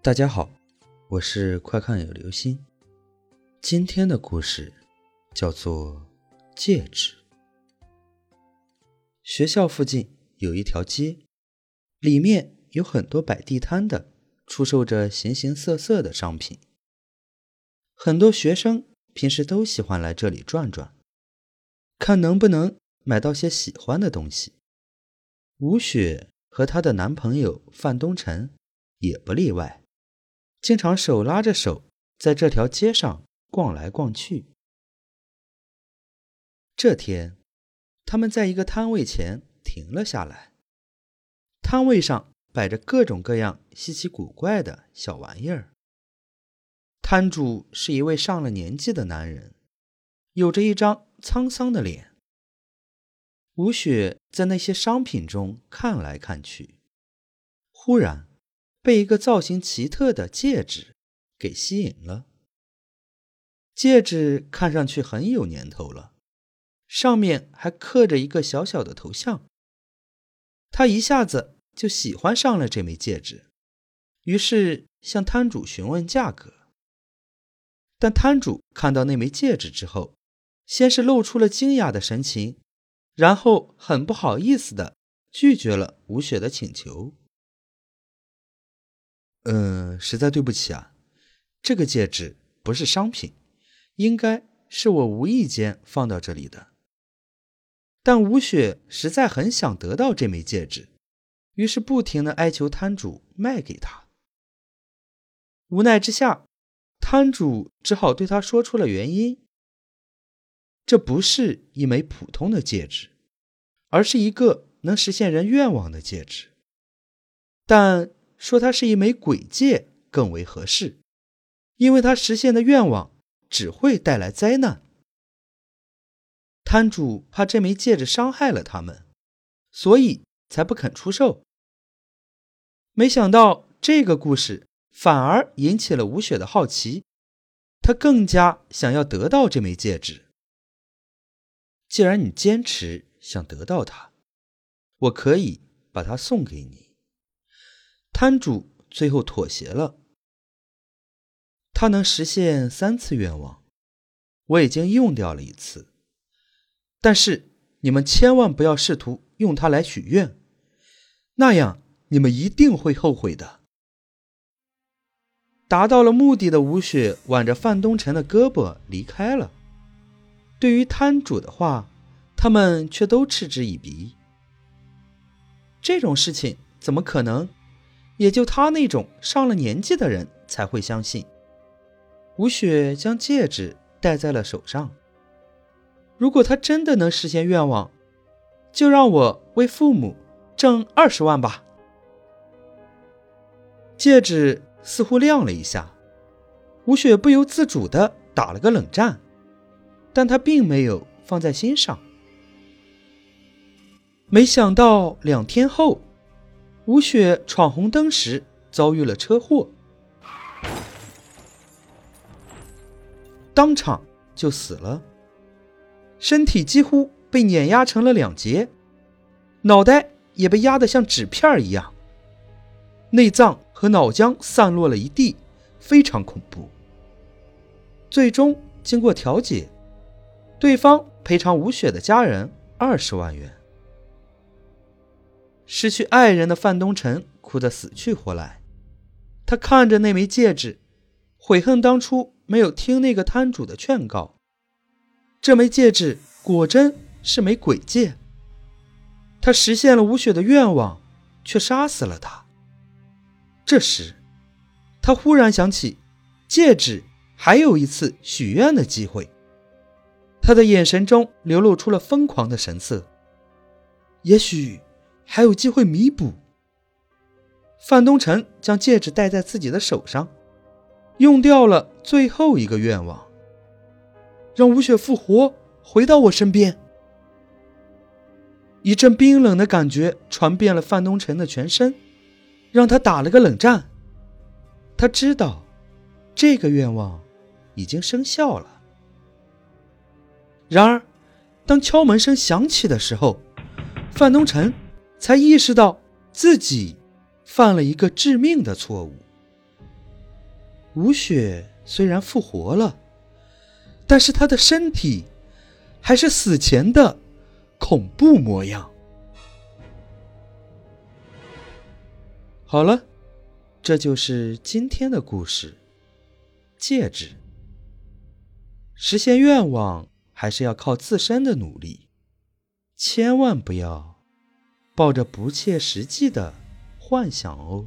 大家好，我是快看有流星。今天的故事叫做戒指。学校附近有一条街，里面有很多摆地摊的，出售着形形色色的商品。很多学生平时都喜欢来这里转转，看能不能买到些喜欢的东西。吴雪和她的男朋友范东辰也不例外。经常手拉着手在这条街上逛来逛去。这天，他们在一个摊位前停了下来。摊位上摆着各种各样稀奇古怪的小玩意儿。摊主是一位上了年纪的男人，有着一张沧桑的脸。吴雪在那些商品中看来看去，忽然。被一个造型奇特的戒指给吸引了。戒指看上去很有年头了，上面还刻着一个小小的头像。他一下子就喜欢上了这枚戒指，于是向摊主询问价格。但摊主看到那枚戒指之后，先是露出了惊讶的神情，然后很不好意思的拒绝了吴雪的请求。嗯，实在对不起啊，这个戒指不是商品，应该是我无意间放到这里的。但吴雪实在很想得到这枚戒指，于是不停的哀求摊主卖给他。无奈之下，摊主只好对他说出了原因：这不是一枚普通的戒指，而是一个能实现人愿望的戒指。但。说它是一枚鬼戒更为合适，因为它实现的愿望只会带来灾难。摊主怕这枚戒指伤害了他们，所以才不肯出售。没想到这个故事反而引起了吴雪的好奇，她更加想要得到这枚戒指。既然你坚持想得到它，我可以把它送给你。摊主最后妥协了，他能实现三次愿望，我已经用掉了一次，但是你们千万不要试图用它来许愿，那样你们一定会后悔的。达到了目的的吴雪挽着范东城的胳膊离开了。对于摊主的话，他们却都嗤之以鼻。这种事情怎么可能？也就他那种上了年纪的人才会相信。吴雪将戒指戴在了手上。如果他真的能实现愿望，就让我为父母挣二十万吧。戒指似乎亮了一下，吴雪不由自主地打了个冷战，但他并没有放在心上。没想到两天后。吴雪闯红灯时遭遇了车祸，当场就死了，身体几乎被碾压成了两截，脑袋也被压得像纸片一样，内脏和脑浆散落了一地，非常恐怖。最终经过调解，对方赔偿吴雪的家人二十万元。失去爱人的范东辰哭得死去活来，他看着那枚戒指，悔恨当初没有听那个摊主的劝告。这枚戒指果真是枚鬼戒，他实现了吴雪的愿望，却杀死了她。这时，他忽然想起，戒指还有一次许愿的机会。他的眼神中流露出了疯狂的神色，也许。还有机会弥补。范东辰将戒指戴在自己的手上，用掉了最后一个愿望，让吴雪复活，回到我身边。一阵冰冷的感觉传遍了范东辰的全身，让他打了个冷战。他知道，这个愿望已经生效了。然而，当敲门声响起的时候，范东辰。才意识到自己犯了一个致命的错误。吴雪虽然复活了，但是她的身体还是死前的恐怖模样。好了，这就是今天的故事。戒指，实现愿望还是要靠自身的努力，千万不要抱着不切实际的幻想哦。